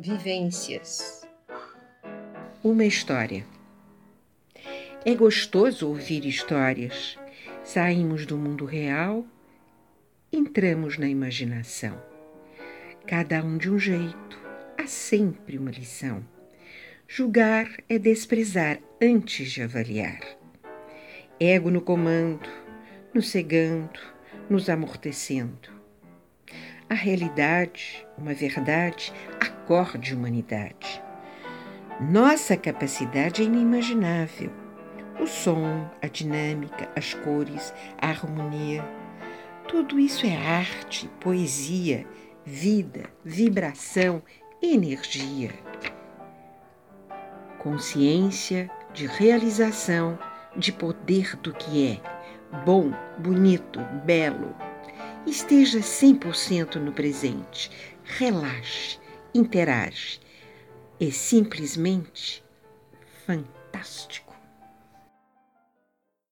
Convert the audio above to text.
Vivências. Uma história. É gostoso ouvir histórias. Saímos do mundo real, entramos na imaginação. Cada um de um jeito, há sempre uma lição. Julgar é desprezar antes de avaliar. Ego no comando, nos cegando, nos amortecendo. A realidade, uma verdade, acorde humanidade. Nossa capacidade é inimaginável. O som, a dinâmica, as cores, a harmonia. Tudo isso é arte, poesia, vida, vibração, energia. Consciência de realização, de poder do que é, bom, bonito, belo. Esteja 100% no presente. Relaxe, interage. É simplesmente fantástico.